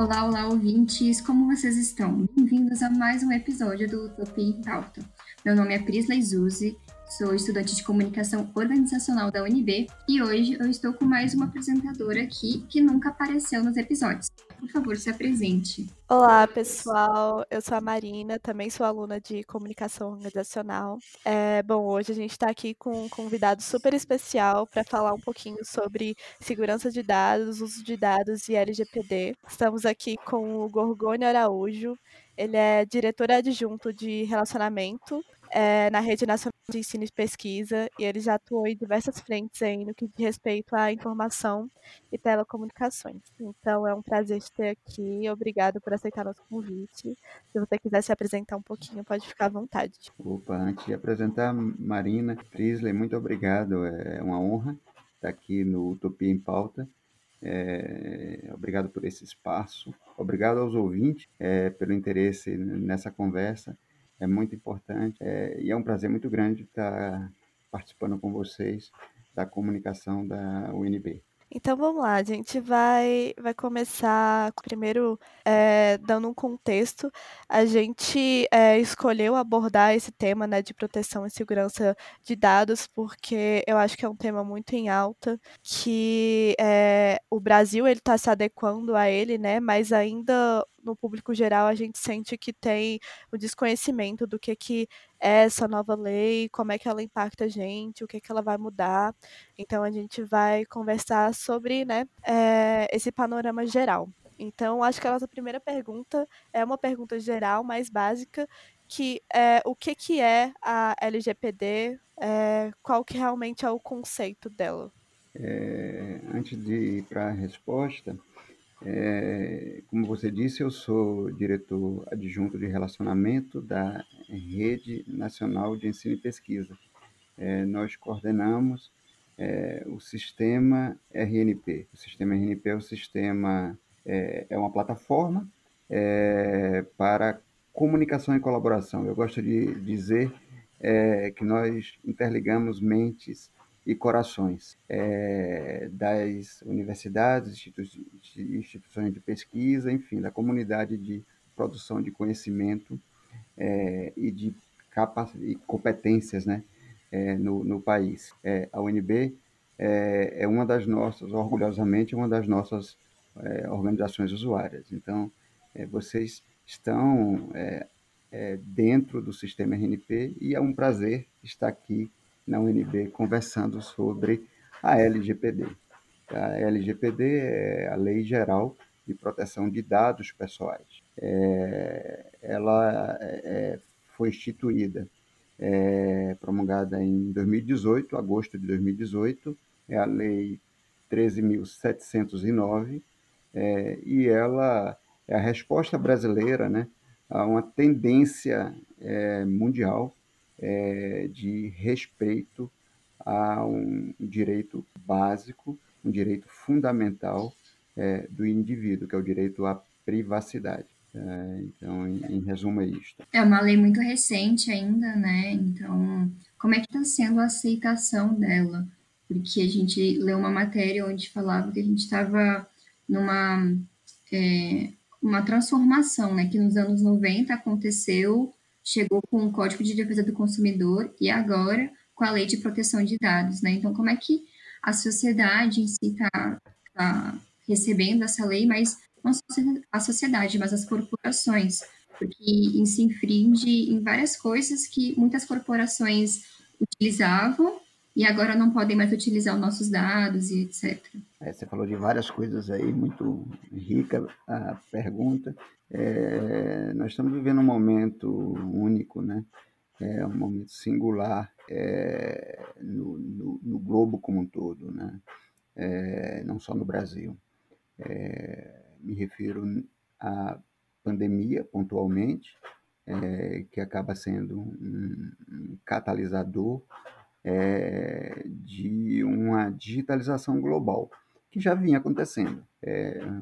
Olá, olá, ouvintes, como vocês estão? Bem-vindos a mais um episódio do Utopia em Pauta. Meu nome é Prisla Zuzi, sou estudante de comunicação organizacional da UNB e hoje eu estou com mais uma apresentadora aqui que nunca apareceu nos episódios. Por favor, se apresente. Olá, pessoal. Eu sou a Marina, também sou aluna de comunicação organizacional. É, bom, hoje a gente está aqui com um convidado super especial para falar um pouquinho sobre segurança de dados, uso de dados e LGPD. Estamos aqui com o Gorgônio Araújo. Ele é diretor adjunto de relacionamento é, na Rede Nacional de Ensino e Pesquisa, e ele já atuou em diversas frentes aí no que diz respeito à informação e telecomunicações. Então, é um prazer te ter aqui. Obrigado por aceitar nosso convite. Se você quiser se apresentar um pouquinho, pode ficar à vontade. Opa, antes de apresentar Marina Prisley, muito obrigado. É uma honra estar aqui no Utopia em Pauta. É, obrigado por esse espaço. Obrigado aos ouvintes é, pelo interesse nessa conversa é muito importante é, e é um prazer muito grande estar participando com vocês da comunicação da UNB. Então vamos lá, a gente vai, vai começar primeiro é, dando um contexto. A gente é, escolheu abordar esse tema né, de proteção e segurança de dados porque eu acho que é um tema muito em alta, que é, o Brasil ele está se adequando a ele, né, mas ainda no público geral a gente sente que tem o desconhecimento do que, que é essa nova lei, como é que ela impacta a gente, o que, que ela vai mudar. Então a gente vai conversar sobre né, é, esse panorama geral. Então, acho que a nossa primeira pergunta é uma pergunta geral, mais básica, que é o que, que é a LGPD, é, qual que realmente é o conceito dela? É, antes de ir para a resposta, é, como você disse, eu sou diretor adjunto de relacionamento da Rede Nacional de Ensino e Pesquisa. É, nós coordenamos é, o sistema RNP. O sistema RNP é o sistema é, é uma plataforma é, para comunicação e colaboração. Eu gosto de dizer é, que nós interligamos mentes e corações é, das universidades, institu instituições de pesquisa, enfim, da comunidade de produção de conhecimento é, e de e competências né, é, no, no país. É, a UNB é, é, uma das nossas, orgulhosamente, uma das nossas é, organizações usuárias. Então, vocês estão dentro do sistema RNP e é um prazer estar aqui na UNB conversando sobre a LGPD. A LGPD é a Lei Geral de Proteção de Dados Pessoais. É, ela é, foi instituída, é, promulgada em 2018, agosto de 2018, é a Lei 13.709, é, e ela é a resposta brasileira né, a uma tendência é, mundial é, de respeito a um direito básico, um direito fundamental é, do indivíduo, que é o direito à privacidade. É, então, em, em, resumo, é isto. É uma lei muito recente ainda, né? Então, como é que está sendo a aceitação dela? Porque a gente leu uma matéria onde falava que a gente estava numa é, uma transformação, né? Que nos anos 90 aconteceu chegou com o Código de Defesa do Consumidor e agora com a Lei de Proteção de Dados, né? Então, como é que a sociedade em si está tá recebendo essa lei, mas não só a sociedade, mas as corporações, porque se infringe em várias coisas que muitas corporações utilizavam e agora não podem mais utilizar os nossos dados e etc. É, você falou de várias coisas aí, muito rica a pergunta. É, nós estamos vivendo um momento único, né? É um momento singular é, no, no, no, globo como um todo, né? É, não só no Brasil. É, me refiro à pandemia, pontualmente, é, que acaba sendo um, um catalisador é, de uma digitalização global, que já vinha acontecendo.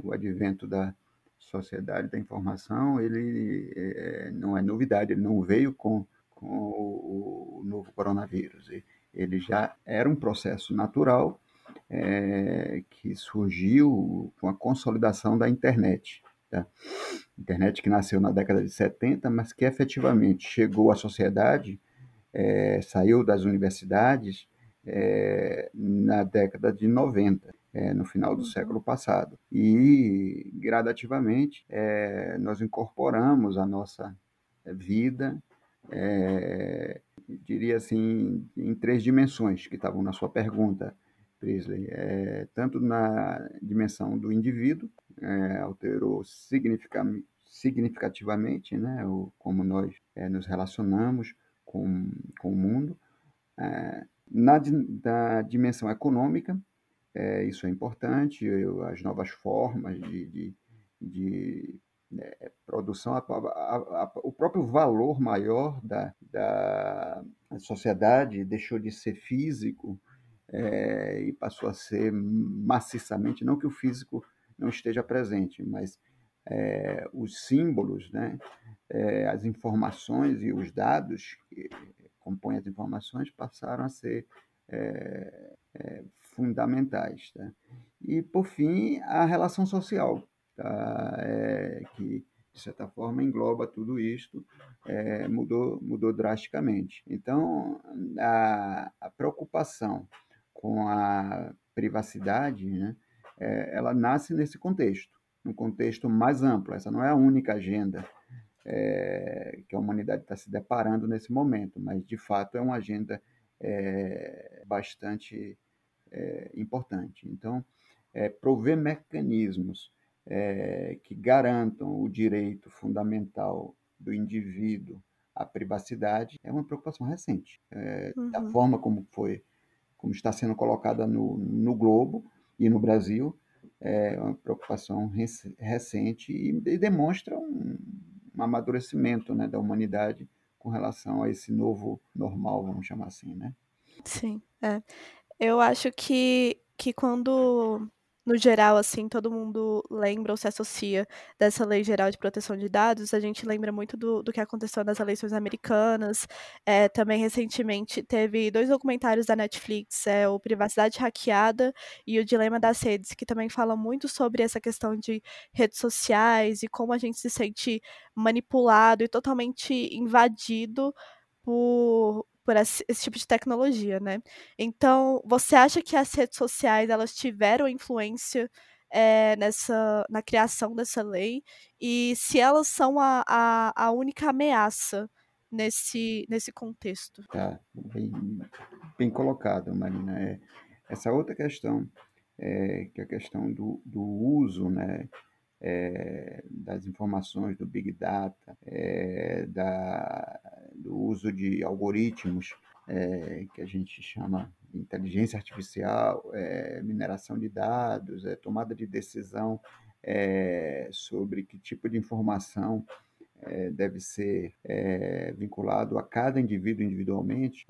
o advento da sociedade da informação, ele é, não é novidade, ele não veio com, com o, o, novo coronavírus. Ele já era um processo natural é, que surgiu com a consolidação da internet. Tá? Internet que nasceu na década de 70, mas que efetivamente chegou à sociedade, é, saiu das universidades é, na década de 90, é, no final do uhum. século passado. E, gradativamente, é, nós incorporamos a nossa vida, é, diria assim, em três dimensões que estavam na sua pergunta, Prisley. É, tanto na dimensão do indivíduo, é, alterou significativamente né, o, como nós é, nos relacionamos com, com o mundo. É, na, na dimensão econômica, é, isso é importante, eu, as novas formas de, de, de é, produção, a, a, a, o próprio valor maior da, da sociedade deixou de ser físico é, e passou a ser maciçamente, não que o físico não esteja presente, mas é, os símbolos, né, é, as informações e os dados que compõem as informações passaram a ser é, é, fundamentais. Tá? E, por fim, a relação social, tá? É, que, de certa forma, engloba tudo isto, é, mudou, mudou drasticamente. Então, a, a preocupação com a privacidade, né, é, ela nasce nesse contexto, num contexto mais amplo. Essa não é a única agenda é, que a humanidade está se deparando nesse momento, mas de fato é uma agenda é, bastante é, importante. Então, é, prover mecanismos é, que garantam o direito fundamental do indivíduo à privacidade é uma preocupação recente. É, uhum. Da forma como foi, como está sendo colocada no, no Globo e no Brasil, é uma preocupação recente e, demonstra um, um amadurecimento né, da humanidade com relação a esse novo normal, vamos chamar assim, né? Sim, é. Eu acho que, que quando, no geral, assim, todo mundo lembra ou se associa dessa Lei Geral de Proteção de Dados, a gente lembra muito do, do que aconteceu nas eleições americanas. É, também, recentemente, teve dois documentários da Netflix, é, o Privacidade Hackeada e o Dilema das Redes, que também falam muito sobre essa questão de redes sociais e como a gente se sente manipulado e totalmente invadido por, por esse, esse, tipo de tecnologia, né? Então, você acha que as redes sociais elas tiveram influência é, nessa na criação dessa lei e se elas são a, a, a única ameaça nesse nesse contexto? Tá, bem, bem colocado, Marina. É, essa outra questão é, que é a questão do, do uso, né? É, das informações do Big Data, é, da, do uso de algoritmos é, que a gente chama inteligência artificial, é, mineração de dados, é, tomada de decisão é, sobre que tipo de informação deve ser vinculado a cada indivíduo individualmente,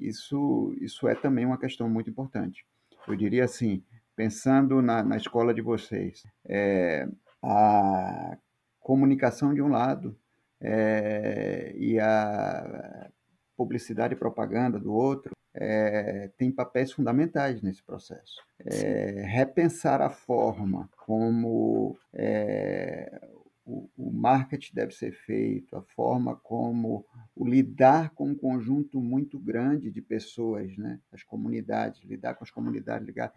isso, isso é também uma questão muito importante. Eu diria assim, pensando na, na escola de vocês, é, a comunicação de um lado é, e a publicidade e propaganda do outro é, tem papéis fundamentais nesse processo. É, repensar a forma como é, o, o marketing deve ser feito, a forma como o lidar com um conjunto muito grande de pessoas, né? as comunidades, lidar com as comunidades, ligar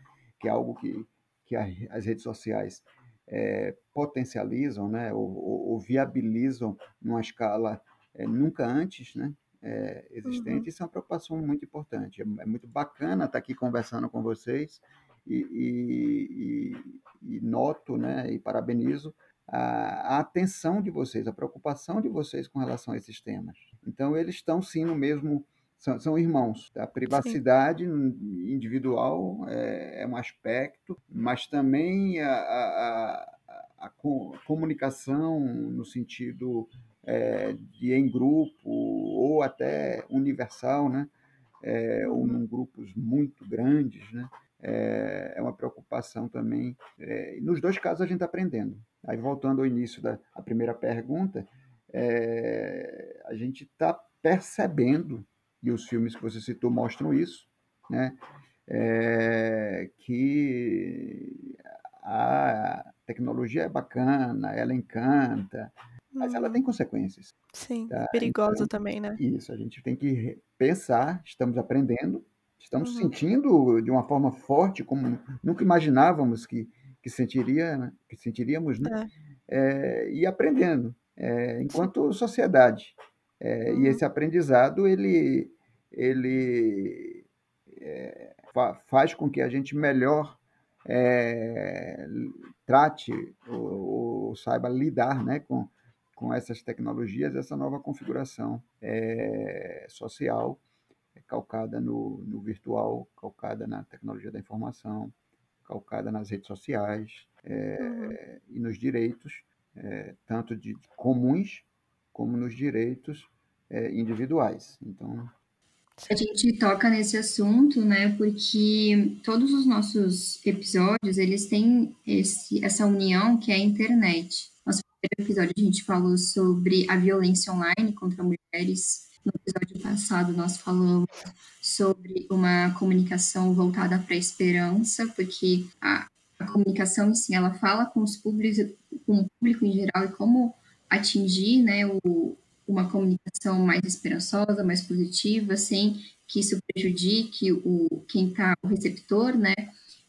que é algo que, que as redes sociais é, potencializam, né, ou, ou, ou, viabilizam numa escala é, nunca antes né, é, existente. Uhum. Isso é uma preocupação muito importante. É, é, muito bacana estar aqui conversando com vocês e, e, e, e noto né, e parabenizo a, a, atenção de vocês, a preocupação de vocês com relação a esses temas. Então, eles estão sim no mesmo são, são irmãos. A privacidade Sim. individual é, é, um aspecto, mas também a, a, a, a comunicação no sentido é, de em grupo ou até universal, né? É, ou uhum. em grupos muito grandes, né? É, é uma preocupação também. É, nos dois casos a gente está aprendendo. Aí voltando ao início da primeira pergunta, é, a gente está percebendo e os filmes que você citou mostram isso, né? É, que a tecnologia é bacana, ela encanta, mas ela tem Uhum. consequências. Sim, Tá? perigosa Então, também, né? isso, a gente tem que pensar, estamos aprendendo, estamos Uhum. sentindo de uma forma forte, como nunca imaginávamos que, que, sentiria, né? que sentiríamos, né? É. É, e aprendendo, é, enquanto sociedade. É, Uhum. E esse aprendizado, ele, ele é, fa faz com que a gente melhor é, trate ou, ou, saiba lidar né, com, com essas tecnologias, essa nova configuração é, social calcada no, no, virtual, calcada na tecnologia da informação, calcada nas redes sociais é, uhum. e nos direitos, é, tanto de comuns como nos direitos é, individuais. Então, a gente toca nesse assunto, né, porque todos os nossos episódios, eles têm esse, essa união que é a internet. Nosso primeiro episódio a gente falou sobre a violência online contra mulheres. No episódio passado nós falamos sobre uma comunicação voltada para a esperança, porque a, a comunicação si, ela fala com os públicos, com o público em geral e como atingir, né, o, uma comunicação mais esperançosa, mais positiva, sem que isso prejudique o quem está o receptor, né?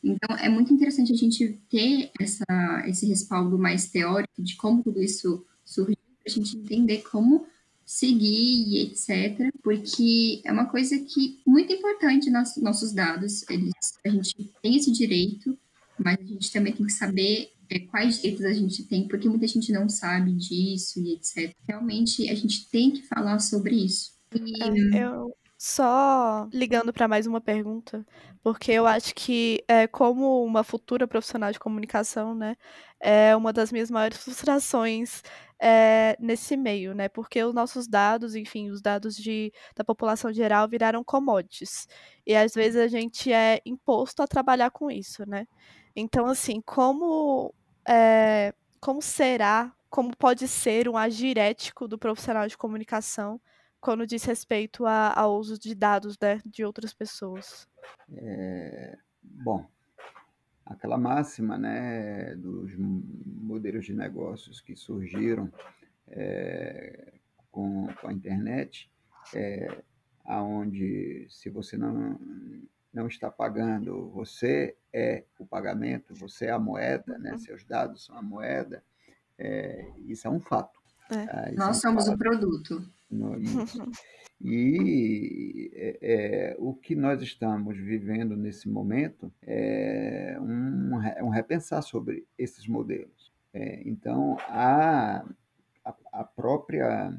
Então é muito interessante a gente ter essa, esse respaldo mais teórico de como tudo isso surgiu, para a gente entender como seguir e etc. Porque é uma coisa que muito importante nos nossos dados. Eles, a gente tem esse direito, mas a gente também tem que saber é, quais direitos a gente tem, porque muita gente não sabe disso e etc. Realmente a gente tem que falar sobre isso. E... Eu só ligando para mais uma pergunta, porque eu acho que é, como uma futura profissional de comunicação, né, é uma das minhas maiores frustrações é, nesse meio, né, porque os nossos dados, enfim, os dados de, da população geral viraram commodities e às vezes a gente é imposto a trabalhar com isso, né. Então, assim, como é, como será, como pode ser um agir ético do profissional de comunicação quando diz respeito ao uso de dados né, de outras pessoas? É, bom, aquela máxima né, dos modelos de negócios que surgiram é, com, com, a internet, é, aonde se você não, não está pagando, você é o pagamento, você é a moeda, né, seus dados são a moeda, é, isso é um fato. Tá? Nós é um somos o produto. No, e é, é, o que nós estamos vivendo nesse momento é um, um repensar sobre esses modelos. É, então, a, a, a própria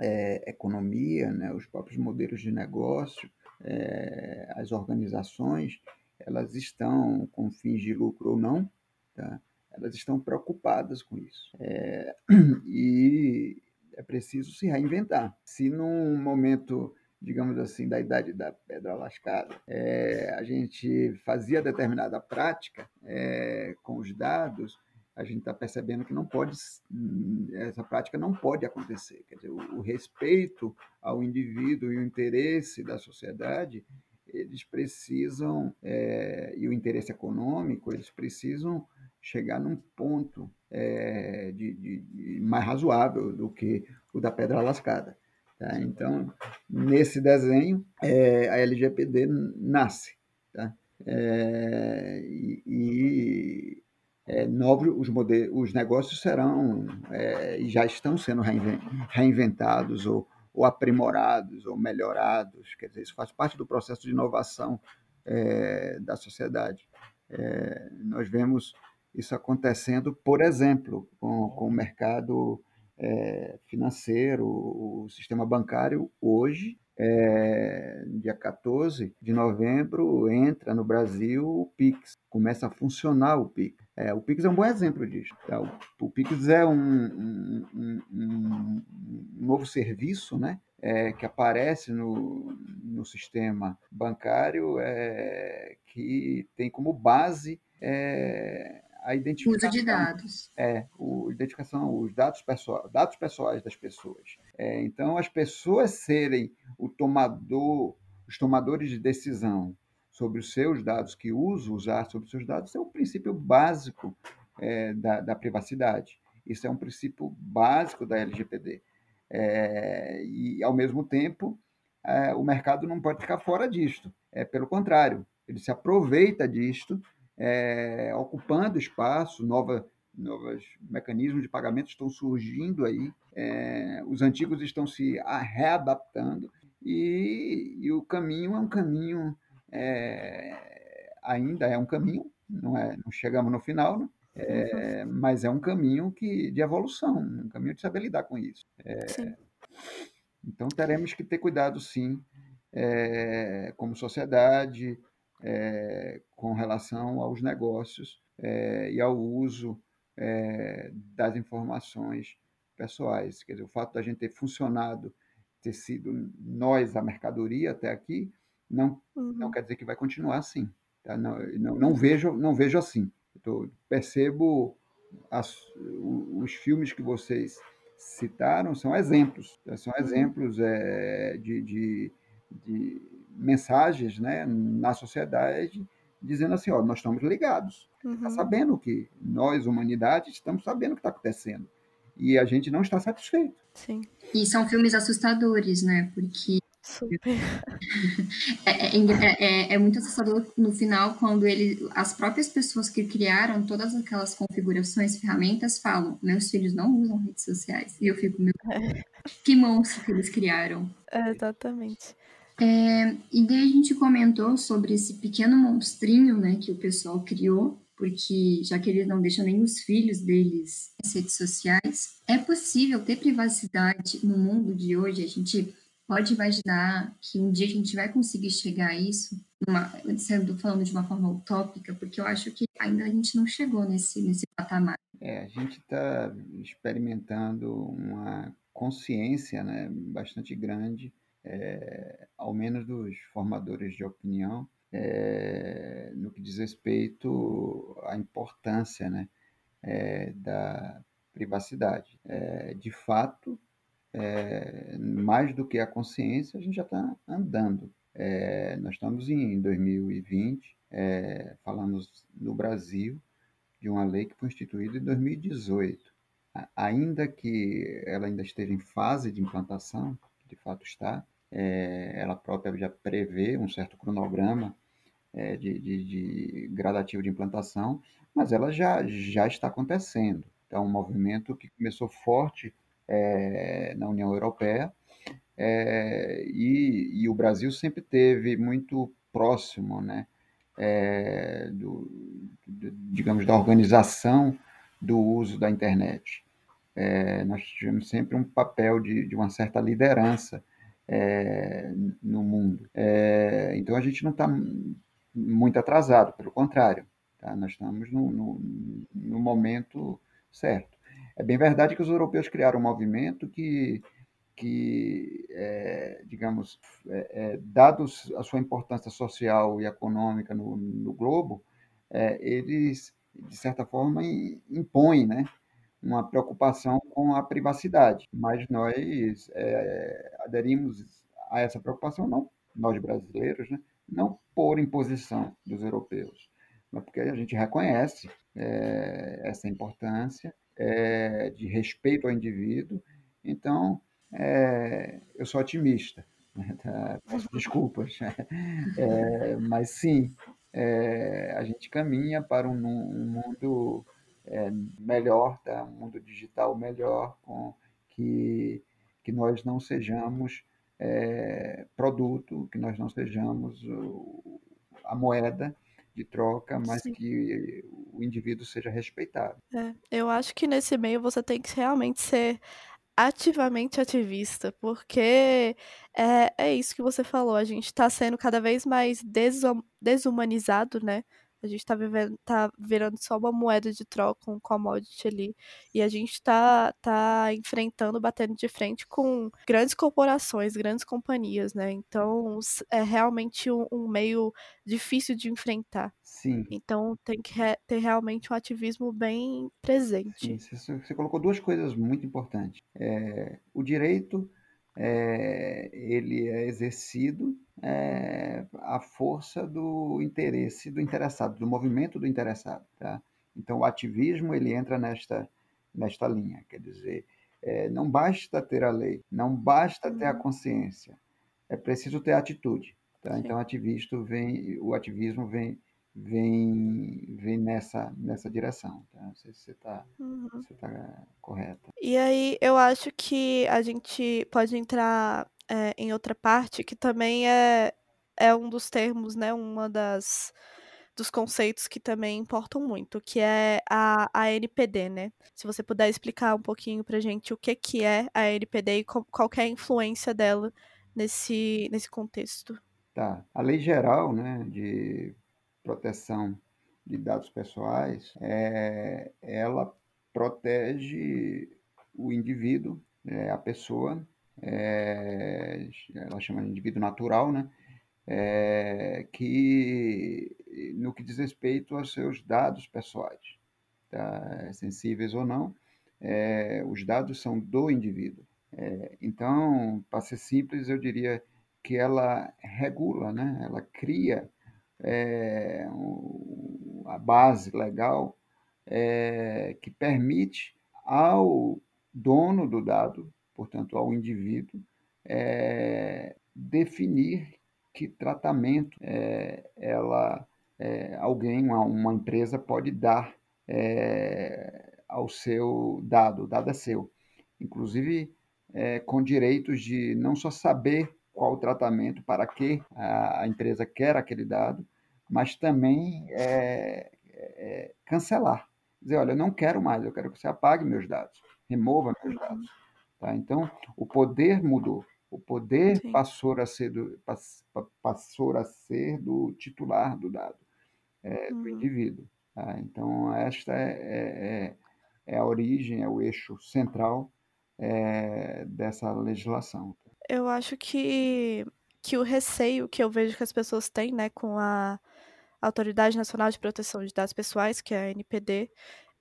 é, economia, né, os próprios modelos de negócio, é, as organizações, elas estão com fins de lucro ou não, tá? elas estão preocupadas com isso. É, e é preciso se reinventar. Se num momento, digamos assim, da idade da pedra lascada, é, a gente fazia determinada prática é, com os dados, a gente está percebendo que não pode, essa prática não pode acontecer. Quer dizer, o, o respeito ao indivíduo e o interesse da sociedade, eles precisam, é, e o interesse econômico, eles precisam chegar num ponto é, de, de, de, mais razoável do que o da pedra lascada. Tá? Então, nesse desenho, é, a LGPD nasce. Tá? É, e, e novos, os, modelos, os negócios serão e já estão sendo reinventados ou, ou, aprimorados ou melhorados. Quer dizer, isso faz parte do processo de inovação da sociedade. nós vemos isso acontecendo, por exemplo, com, com o mercado é, financeiro, o sistema bancário hoje, é, dia 14 de novembro, entra no Brasil o Pix, começa a funcionar o Pix. É, o Pix é um bom exemplo disso. Tá? O, o, Pix é um, um, um, um, novo serviço né? É, que aparece no, no sistema bancário é, que tem como base é, a identificação. Uso de dados. É, o, identificação, os dados, pessoais, dados pessoais das pessoas. É, então, as pessoas serem o tomador, os tomadores de decisão sobre os seus dados, que usa usar sobre os seus dados, é o princípio básico é, da, da, privacidade. Isso é um princípio básico da LGPD. É, e, ao mesmo tempo, é, o mercado não pode ficar fora disto. É, pelo contrário, ele se aproveita disto, é, ocupando espaço, nova, novos mecanismos de pagamento estão surgindo aí, é, os antigos estão se readaptando e, e, o caminho é um caminho, é, ainda é um caminho, não, é, não chegamos no final, né? É, mas é um caminho que, de evolução, um caminho de saber lidar com isso. É, então teremos que ter cuidado, sim, é, como sociedade, é, com relação aos negócios é, e ao uso é, das informações pessoais. Quer dizer, o fato da gente ter funcionado, ter sido nós a mercadoria até aqui, não, uhum. não quer dizer que vai continuar assim. Tá? Não, não, não, vejo, não vejo assim. Eu percebo as, os filmes que vocês citaram são exemplos, tá? são uhum. exemplos é, de, de, de, mensagens né, na sociedade dizendo assim, ó, nós estamos ligados, tá uhum. está sabendo que nós, humanidade, estamos sabendo o que está acontecendo e a gente não está satisfeito. Sim. E são filmes assustadores, né? Porque Super. É, é, é, é, muito assustador no final quando ele, as próprias pessoas que criaram todas aquelas configurações, ferramentas, falam: meus filhos não usam redes sociais. E eu fico, meu, é. que monstro que eles criaram. É, exatamente. É, e daí a gente comentou sobre esse pequeno monstrinho né, que o pessoal criou, porque já que eles não deixam nem os filhos deles nas redes sociais, é possível ter privacidade no mundo de hoje? A gente pode imaginar que um dia a gente vai conseguir chegar a isso, numa, sendo falando de uma forma utópica, porque eu acho que ainda a gente não chegou nesse, nesse patamar. É, a gente está experimentando uma consciência né, bastante grande, é, ao menos dos formadores de opinião, é, no que diz respeito à importância né, é, da privacidade. É, de fato, é, mais do que a consciência, a gente já está andando. É, nós estamos em 2020, é, falamos no Brasil de uma lei que foi instituída em 2018. Ainda que ela ainda esteja em fase de implantação, de fato está, é, ela própria já prevê um certo cronograma é, de, de, de, gradativo de implantação, mas ela já, já está acontecendo. Então, é um movimento que começou forte é, na União Europeia, é, e, e, o Brasil sempre teve muito próximo, né, é, do, do, digamos, da organização do uso da internet. É, nós tivemos sempre um papel de, de uma certa liderança é, no mundo. É, então a gente não está muito atrasado, pelo contrário, tá? nós estamos no, no, no momento certo. É bem verdade que os europeus criaram um movimento que, que é, digamos, é, é, dados a sua importância social e econômica no, no globo, eles, de certa forma, impõem né, uma preocupação com a privacidade. Mas nós é, aderimos a essa preocupação, não nós brasileiros, né, não por imposição dos europeus, mas porque a gente reconhece é, essa importância é, de respeito ao indivíduo. Então, eu sou otimista. Né? Tá? Peço desculpas. Mas sim, a gente caminha para um, um mundo é, melhor, tá? um mundo digital melhor, com que, que nós não sejamos é, produto, que nós não sejamos o, a moeda de troca, mas Sim. que o indivíduo seja respeitado. É, eu acho que nesse meio você tem que realmente ser ativamente ativista, porque é, é isso que você falou, a gente está sendo cada vez mais desumanizado, né? A gente tá vivendo, tá virando só uma moeda de troca, um commodity ali. E a gente tá, tá enfrentando, batendo de frente com grandes corporações, grandes companhias, né? Então é realmente um, um meio difícil de enfrentar. Sim. Então tem que re ter realmente um ativismo bem presente. Sim, você, você colocou duas coisas muito importantes. É, o direito é, ele é exercido é, à força do interesse do interessado, do movimento do interessado. Tá? Então, o ativismo ele entra nesta, nesta linha, quer dizer, é, não basta ter a lei, não basta ter a uhum. consciência, é preciso ter atitude. Tá? Então, ativismo vem, o ativismo vem vem, vem nessa, nessa direção. Tá? Não sei se você está uhum. tá correta. E aí, eu acho que a gente pode entrar é, em outra parte, que também é, é um dos termos, né? Uma das dos conceitos que também importam muito, que é a, a NPD, né? Se você puder explicar um pouquinho pra gente o que, que é a NPD e qual, qual é a influência dela nesse, nesse contexto. Tá. A lei geral né, de proteção de dados pessoais, é, ela protege o indivíduo, é, a pessoa, é, ela chama de indivíduo natural, né? É, que no que diz respeito aos seus dados pessoais, tá? sensíveis ou não, é, os dados são do indivíduo. É, então, para ser simples, eu diria que ela regula, né? ela cria é, a base legal é, que permite ao dono do dado, portanto, ao indivíduo, é, definir que tratamento é, ela, é, alguém, uma, uma, empresa pode dar é, ao seu dado, o dado é seu. Inclusive, com direitos de não só saber qual o tratamento, para que a, empresa quer aquele dado, mas também é, é, cancelar. Dizer, olha, eu não quero mais, eu quero que você apague meus dados, remova meus uhum. dados. Tá? Então, o poder mudou. O poder passou a, ser do, passou a ser do titular do dado, é, uhum. do indivíduo. Tá? Então, esta é, é, é, é, a origem, é o eixo central é, dessa legislação. Eu acho que, que o receio que eu vejo que as pessoas têm né, com a Autoridade Nacional de Proteção de Dados Pessoais, que é a NPD,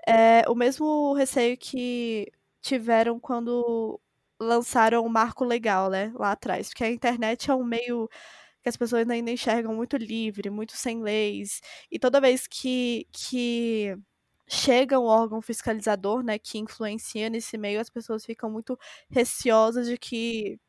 é o mesmo receio que tiveram quando lançaram o marco legal, né, lá atrás, porque a internet é um meio que as pessoas ainda enxergam muito livre, muito sem leis, e toda vez que, que chega um órgão fiscalizador, né, que influencia nesse meio, as pessoas ficam muito receosas de que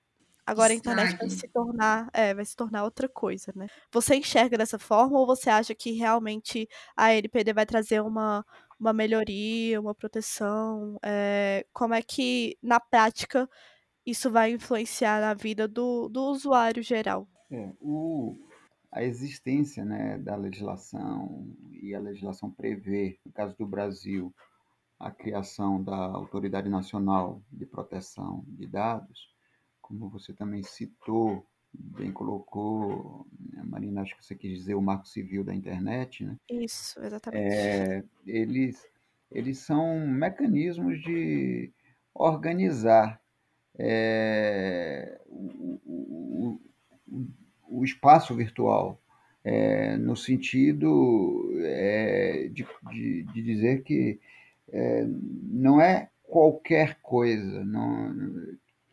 Agora a internet vai se tornar, é, vai se tornar outra coisa, né? Você enxerga dessa forma ou você acha que realmente a NPD vai trazer uma, uma melhoria, uma proteção? É, como é que, na prática, isso vai influenciar na vida do, do usuário geral? É, o, a existência né, da legislação e a legislação prevê, no caso do Brasil, a criação da Autoridade Nacional de Proteção de Dados, como você também citou, bem colocou, né, Marina, acho que você quis dizer o marco civil da internet, né? Isso, exatamente. É, eles, eles são mecanismos de organizar é, o, o, o, o, espaço virtual, é, no sentido é, de, de, de, dizer que é, não é qualquer coisa, não,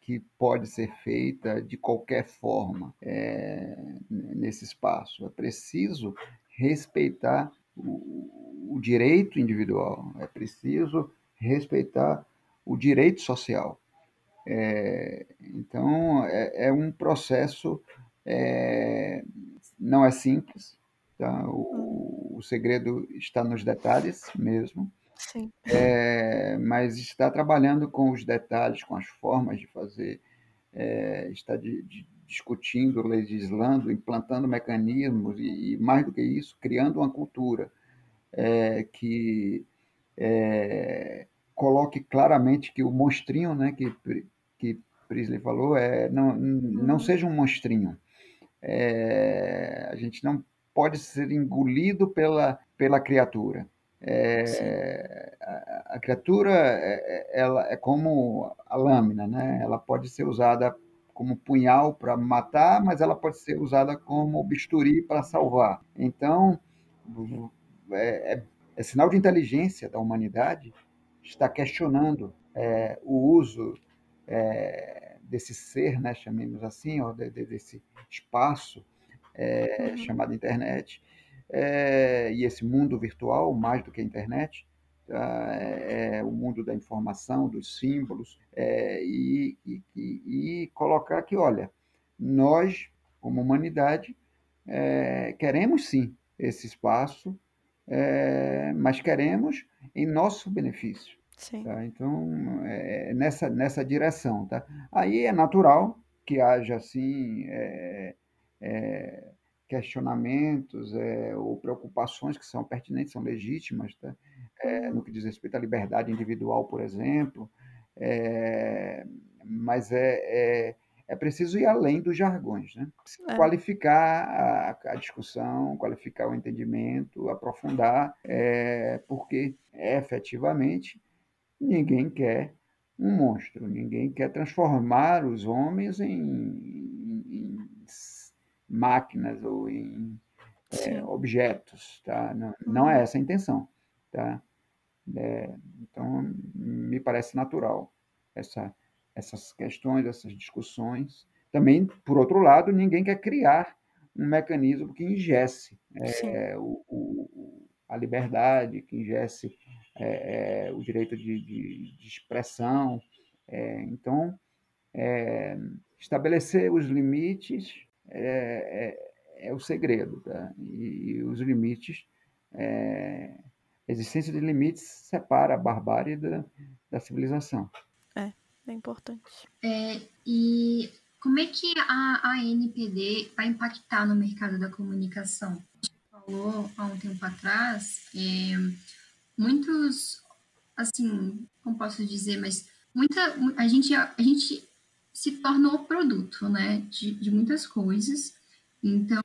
que pode ser feita de qualquer forma é, nesse espaço. É preciso respeitar o, o direito individual, é preciso respeitar o direito social. É, então, é, é, um processo, é, não é simples, tá? o, o segredo está nos detalhes mesmo, Sim. É, mas está trabalhando com os detalhes, com as formas de fazer, é, está de, de, discutindo, legislando, implantando mecanismos e, e, mais do que isso, criando uma cultura é, que é, coloque claramente que o monstrinho, né, que, que Prisley falou, é, não, não uhum. seja um monstrinho. É, a gente não pode ser engolido pela, pela criatura. É, a, a, criatura é, é, ela é como a lâmina, né? Ela pode ser usada como punhal para matar, mas ela pode ser usada como bisturi para salvar. Então, é, é, é, sinal de inteligência da humanidade estar questionando é, o uso desse ser, né, chamemos assim, ó, de, desse espaço é, uhum. chamado internet, é, e esse mundo virtual, mais do que a internet, tá? é, é, o mundo da informação, dos símbolos, é, e, e, e, colocar que, olha, nós, como humanidade, é, queremos sim esse espaço, é, mas queremos em nosso benefício. Tá? Então, é, nessa, nessa direção. Tá? Aí é natural que haja, assim, é, é, questionamentos é, ou preocupações que são pertinentes, são legítimas, tá? É, no que diz respeito à liberdade individual, por exemplo, é, mas é, é, é, preciso ir além dos jargões, né? É. qualificar a, a, discussão, qualificar o entendimento, aprofundar, é, porque efetivamente ninguém quer um monstro, ninguém quer transformar os homens em máquinas ou em é, objetos, tá? Não, não, é uhum. essa a intenção, tá? É, então, me parece natural essa, essas questões, essas discussões. Também, por outro lado, ninguém quer criar um mecanismo que ingesse é, o, o, a liberdade, que ingesse é, é, o direito de, de, de expressão. É, então, estabelecer os limites é, é, é o segredo, tá? E, e os limites, é, a existência de limites separa a barbárie da, da civilização. É, é importante. É, e como é que a, a NPD vai impactar no mercado da comunicação? A gente falou há um tempo atrás, é, muitos, assim, como posso dizer, mas muita, a gente, a gente se tornou produto, né, de, de muitas coisas. Então,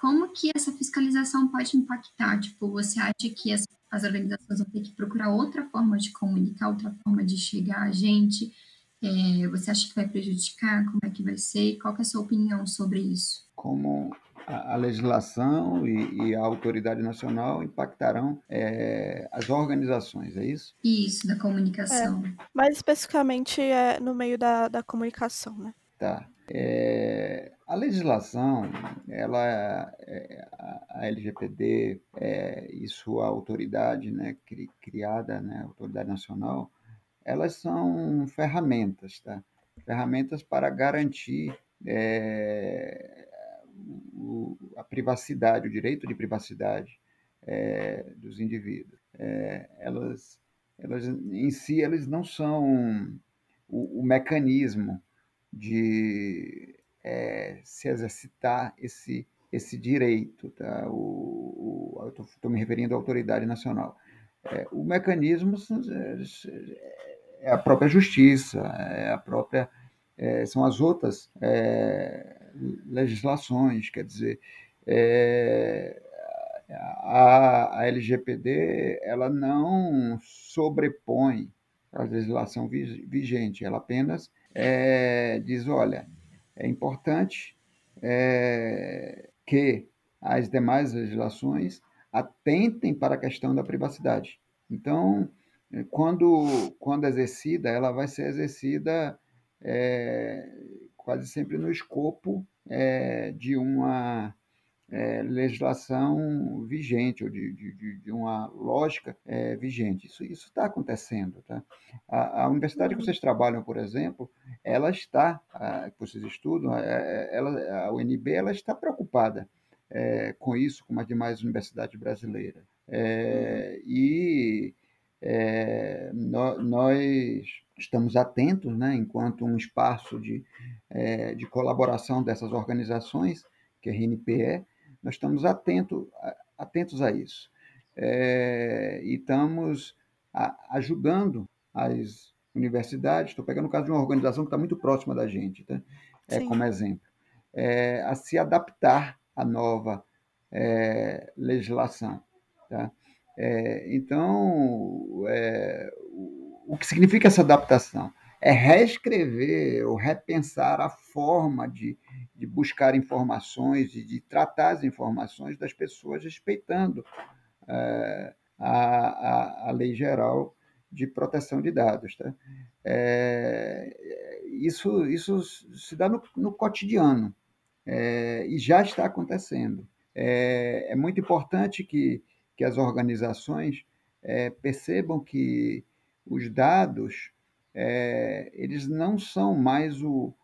como que essa fiscalização pode impactar? Tipo, você acha que as, as organizações vão ter que procurar outra forma de comunicar, outra forma de chegar a gente? É, você acha que vai prejudicar? Como é que vai ser? Qual é a sua opinião sobre isso? Como a, legislação e, e, a autoridade nacional impactarão é, as organizações, é isso? Isso, da comunicação. É, mais especificamente é no meio da, da comunicação, né? Tá. É, a legislação, ela, é, a LGPD é, e sua autoridade né, cri, criada, né, autoridade nacional, elas são ferramentas, tá? Ferramentas para garantir é, a privacidade, o direito de privacidade é, dos indivíduos. É, elas, elas, em si, elas não são o, o mecanismo de é, se exercitar esse, esse direito. Tá? O, o estou me referindo à autoridade nacional. É, o mecanismo é a própria justiça, é a própria, é, são as outras é, legislações, quer dizer, é, a, a LGPD ela não sobrepõe a legislação vigente, ela apenas é, diz, olha, é importante é, que as demais legislações atentem para a questão da privacidade. Então, quando, quando exercida, ela vai ser exercida é, quase sempre no escopo é, de uma é, legislação vigente, ou de, de, de uma lógica é, vigente. Isso está acontecendo. Tá? A, a, universidade que vocês trabalham, por exemplo, ela está, a, que vocês estudam, é, ela, a UNB ela está preocupada é, com isso, como as demais universidades brasileiras. É, e no, nós estamos atentos, né, enquanto um espaço de, é, de colaboração dessas organizações, que a RNP é, nós estamos atento, atentos a isso. É, e estamos a, ajudando as universidades, estou pegando o caso de uma organização que está muito próxima da gente, tá? é, como exemplo, é, a se adaptar à nova é, legislação. Tá? É, então, é, o que significa essa adaptação? É reescrever ou repensar a forma de, de buscar informações e de tratar as informações das pessoas respeitando é, a, a, a, lei geral de proteção de dados. Tá? É, isso, isso se dá no, no cotidiano é, e já está acontecendo. É, é, muito importante que, que as organizações é, percebam que os dados é, eles não são mais o,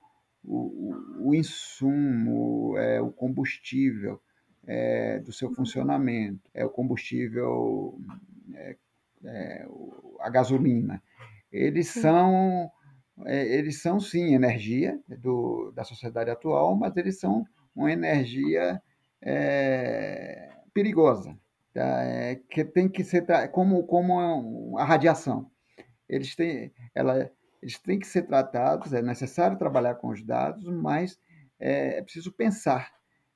o, o insumo, é, o combustível é, do seu funcionamento, é o combustível, é, é, a gasolina. Eles são, é, eles são sim energia do, da sociedade atual, mas eles são uma energia perigosa, tá? Que tem que ser como, como a radiação. Eles têm, ela, eles têm que ser tratados, é necessário trabalhar com os dados, mas é, é preciso pensar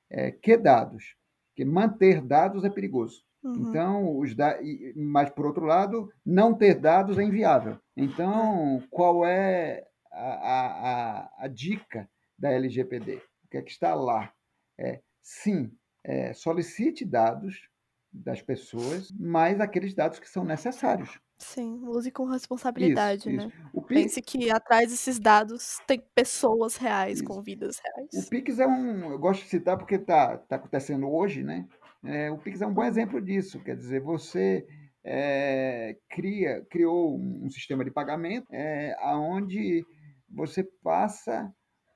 é, que dados, que manter dados é perigoso. Uhum. Então, os da... mas por outro lado, não ter dados é inviável. Então, qual é a, a, a dica da LGPD? O que é que está lá? É, sim, é, solicite dados das pessoas, mas aqueles dados que são necessários. Sim, use com responsabilidade, isso, né? Isso. Pense que atrás desses dados tem pessoas reais, isso. com vidas reais. O Pix é um. Eu gosto de citar porque está tá acontecendo hoje, né? É, o Pix é um bom exemplo disso. Quer dizer, você é, cria, criou um sistema de pagamento é, onde você passa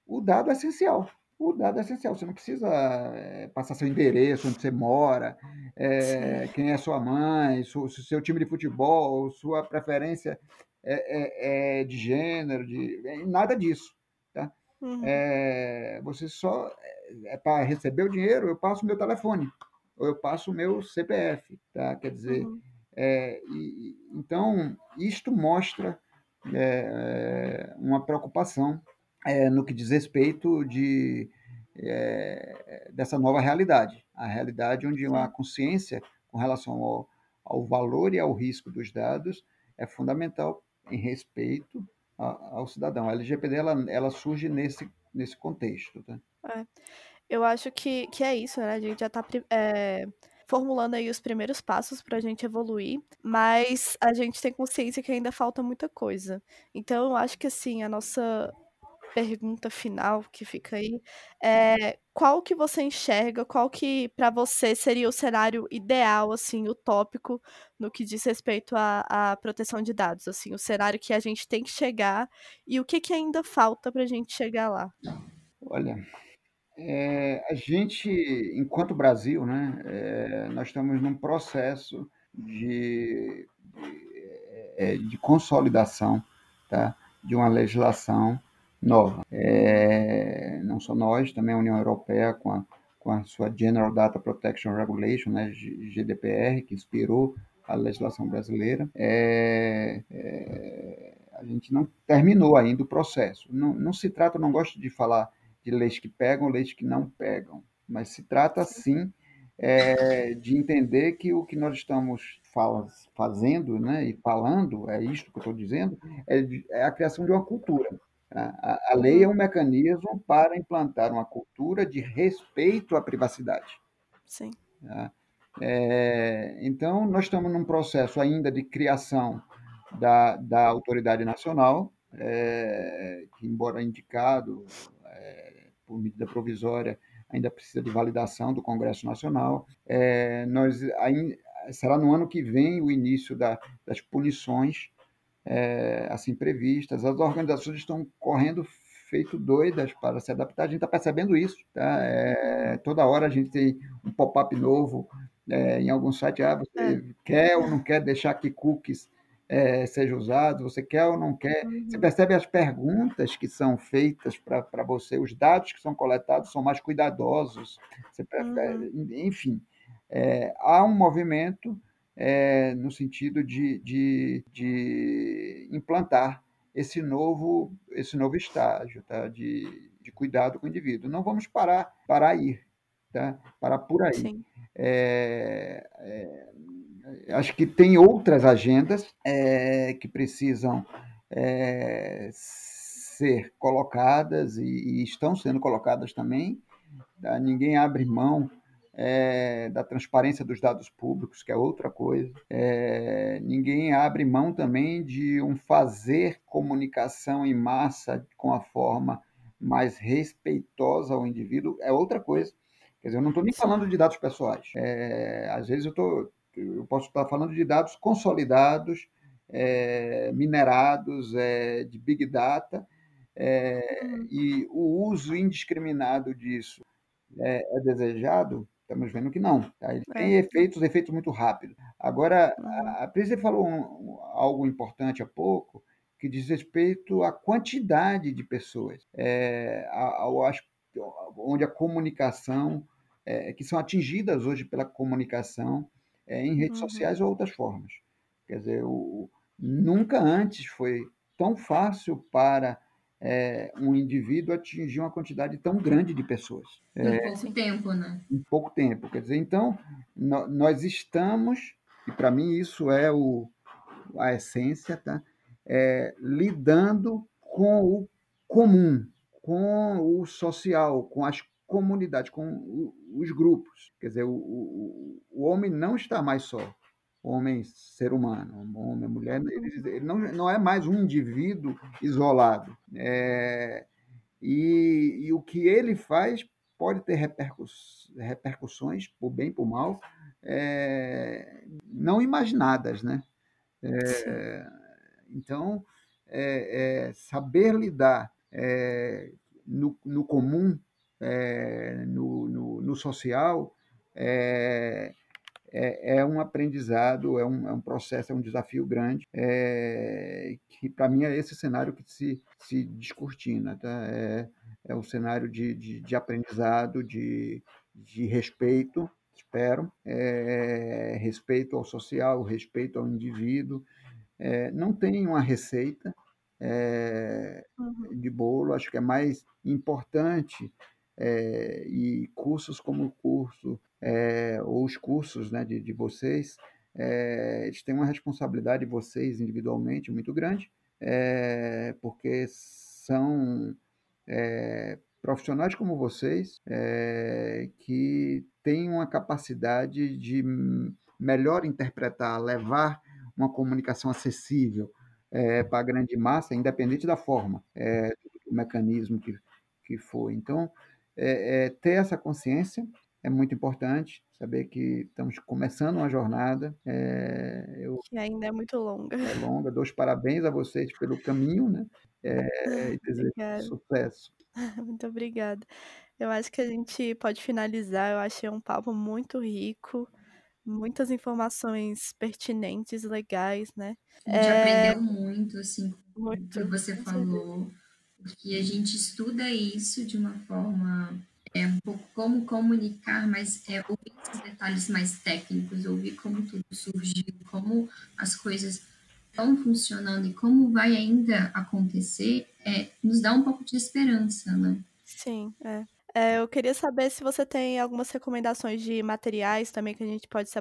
o dado essencial o dado é essencial. Você não precisa é, passar seu endereço, onde você mora, é, quem é sua mãe, seu, seu time de futebol, sua preferência é, é, é de gênero, de nada disso. Tá? Uhum. você só é para receber o dinheiro, eu passo o meu telefone ou eu passo o meu CPF, tá? Quer dizer, uhum. e, então isto mostra uma preocupação é, no que diz respeito de, é, dessa nova realidade, a realidade onde a consciência com relação ao, ao valor e ao risco dos dados é fundamental em respeito ao cidadão. A LGPD ela, ela surge nesse, nesse contexto. Tá? É. Eu acho que, que é isso, né? A gente já está é, formulando aí os primeiros passos para a gente evoluir, mas a gente tem consciência que ainda falta muita coisa. Então, eu acho que assim, a nossa pergunta final que fica aí é qual que você enxerga, qual que para você seria o cenário ideal, assim, utópico no que diz respeito à, à, proteção de dados, assim, o cenário que a gente tem que chegar e o que, que ainda falta para a gente chegar lá? Olha, é, a gente, enquanto Brasil, né, é, nós estamos num processo de, de, de consolidação tá, de uma legislação nova. É, não só nós, também a União Europeia com a, com a sua General Data Protection Regulation, né, GDPR, que inspirou a legislação brasileira. É, é, a gente não terminou ainda o processo. Não, não se trata, não gosto de falar de leis que pegam, leis que não pegam, mas se trata sim é, de entender que o que nós estamos fala, fazendo né, e falando, é isto que eu estou dizendo, é, é a criação de uma cultura. A, a lei é um mecanismo para implantar uma cultura de respeito à privacidade. Sim. Tá? É, então, nós estamos num processo ainda de criação da, da autoridade nacional, é, que, embora indicado é, por medida provisória, ainda precisa de validação do Congresso Nacional. É, nós, será no ano que vem o início da, das punições é, assim previstas. As organizações estão correndo feito doidas para se adaptar. A gente está percebendo isso. Tá? É, toda hora a gente tem um pop-up novo é, em algum site. Ah, você é. quer ou não quer deixar que cookies é, seja usado? Você quer ou não quer? Uhum. Você percebe as perguntas que são feitas para você, os dados que são coletados são mais cuidadosos. Você prefere, uhum. Enfim, é, há um movimento é, no sentido de, de, de, implantar esse novo, esse novo estágio tá? de, de cuidado com o indivíduo. Não vamos parar, parar aí, tá? parar por aí. É, é, acho que tem outras agendas que precisam ser colocadas e, e, estão sendo colocadas também. Tá? Ninguém abre mão é, da transparência dos dados públicos, que é outra coisa. É, ninguém abre mão também de um fazer comunicação em massa com a forma mais respeitosa ao indivíduo, é outra coisa. Quer dizer, eu não estou nem falando de dados pessoais. É, às vezes eu, tô, eu posso estar falando de dados consolidados, é, minerados, é, de big data, é, e o uso indiscriminado disso é, é desejado, estamos vendo que não. Tá? Ele tem é. efeitos, efeitos muito rápidos. Agora, uhum. a, Prise falou um, algo importante há pouco, que diz respeito à quantidade de pessoas, é, ao, onde a comunicação, é, que são atingidas hoje pela comunicação é, em redes uhum. sociais ou outras formas. Quer dizer, o, nunca antes foi tão fácil para é, um indivíduo atingir uma quantidade tão grande de pessoas. Em é, pouco tempo, né? Em pouco tempo. Quer dizer, então, no, nós estamos, e para mim isso é o, a essência, tá? É, lidando com o comum, com o social, com as comunidades, com os grupos. Quer dizer, o, o, o homem não está mais só homem, ser humano, homem, mulher, ele, ele não, não é mais um indivíduo isolado. É, e, e, o que ele faz pode ter repercuss, repercussões, por bem por mal, é, não imaginadas. Né? É, então, é, é, saber lidar é, no, no comum, no, no, no, social, é, é, um aprendizado, é um, é um processo, é um desafio grande, é, que para mim é esse cenário que se, se descortina. Tá? É, é um cenário de, de, de aprendizado, de, de respeito, espero, é, respeito ao social, respeito ao indivíduo. É, não tem uma receita é, uhum. de bolo, acho que é mais importante é, e cursos como o curso é, ou os cursos né, de, de vocês, é, eles têm uma responsabilidade, vocês individualmente, muito grande, é, porque são profissionais como vocês que têm uma capacidade de melhor interpretar, levar uma comunicação acessível para a grande massa, independente da forma, do mecanismo que, que for. Então, ter essa consciência é muito importante saber que estamos começando uma jornada. É, eu, que ainda é muito longa. É longa. Dou os parabéns a vocês pelo caminho, né? É, e desejo sucesso. Muito obrigada. Eu acho que a gente pode finalizar. Eu achei um papo muito rico, muitas informações pertinentes, legais, né? A gente é... aprendeu muito, assim, muito, o que você falou, porque a gente estuda isso de uma forma é um pouco como comunicar, mas é ouvir esses detalhes mais técnicos, ouvir como tudo surgiu, como as coisas estão funcionando e como vai ainda acontecer, é, nos dá um pouco de esperança, né? Sim, é. É eu queria saber se você tem algumas recomendações de materiais também que a gente pode se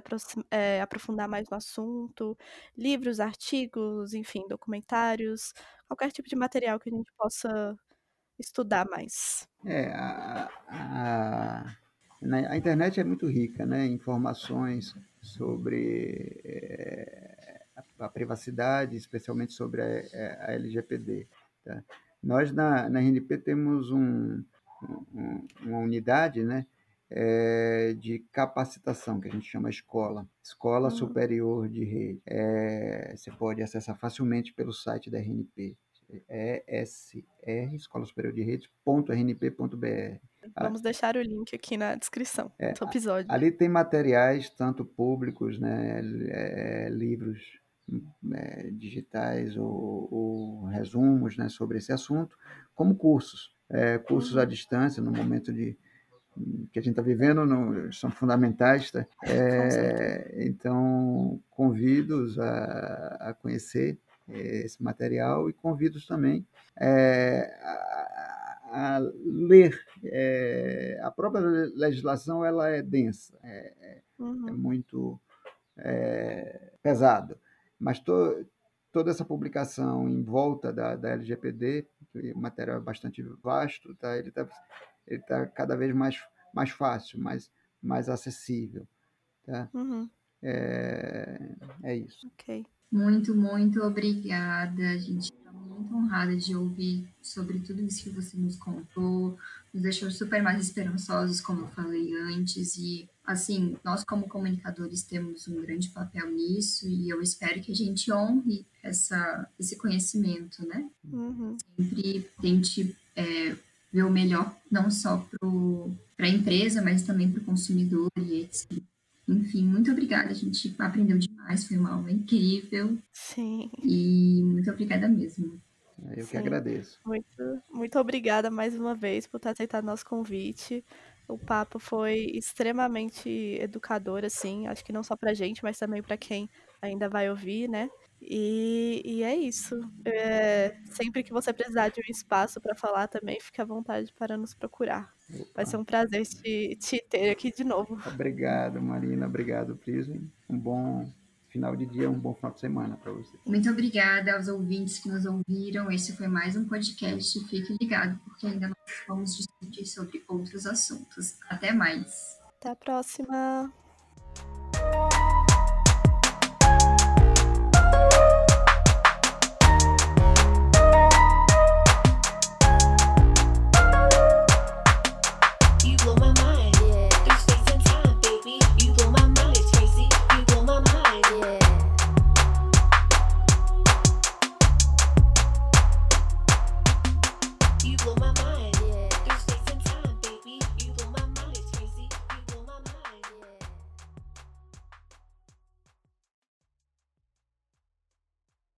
é, aprofundar mais no assunto, livros, artigos, enfim, documentários, qualquer tipo de material que a gente possa estudar mais. É, a, a, a internet é muito rica, né? Informações sobre é, a, privacidade, especialmente sobre a, a LGPD. Tá? Nós, na, na RNP, temos um, uma unidade, né? É, de capacitação, que a gente chama escola, Escola uhum. Superior de Rede. É, você pode acessar facilmente pelo site da RNP, ESR, Escola Superior de Redes.rnp.br. Vamos deixar o link aqui na descrição é, do episódio. Ali tem materiais, tanto públicos, né, é, livros é, digitais ou, ou, resumos né, sobre esse assunto, como cursos. É, cursos à distância, no momento de, que a gente está vivendo no, são fundamentais. Tá? É, então, convido-os a, a conhecer esse material e convido também é, a, a, ler. É, a própria legislação ela é densa, é, é uhum. é muito é, pesada, mas to, toda essa publicação em volta da, da LGPD, o material é bastante vasto, tá? ele está ele tá cada vez mais, mais fácil, mas mais acessível. Tá? Uhum. É, é isso. Ok. Muito, muito obrigada. A gente está muito honrada de ouvir sobre tudo isso que você nos contou. Nos deixou super mais esperançosos, como eu falei antes. E, assim, nós, como comunicadores, temos um grande papel nisso. E eu espero que a gente honre essa, esse conhecimento, né? Uhum. Sempre tente é, ver o melhor, não só para a empresa, mas também para o consumidor e etc. Enfim, muito obrigada. A gente aprendeu demais, foi uma aula incrível. Sim. E muito obrigada mesmo. Eu Sim. que agradeço. Muito, muito obrigada mais uma vez por ter aceitado nosso convite. O papo foi extremamente educador, assim, acho que não só pra gente, mas também para quem ainda vai ouvir, né? E, e é isso. É, sempre que você precisar de um espaço para falar também, fique à vontade para nos procurar. Vai ser um prazer te, te ter aqui de novo. Obrigado, Marina. Obrigado, Prism. Um bom final de dia, um bom final de semana para você. Muito obrigada aos ouvintes que nos ouviram. Esse foi mais um podcast. Fique ligado, porque ainda nós vamos discutir sobre outros assuntos. Até mais. Até a próxima.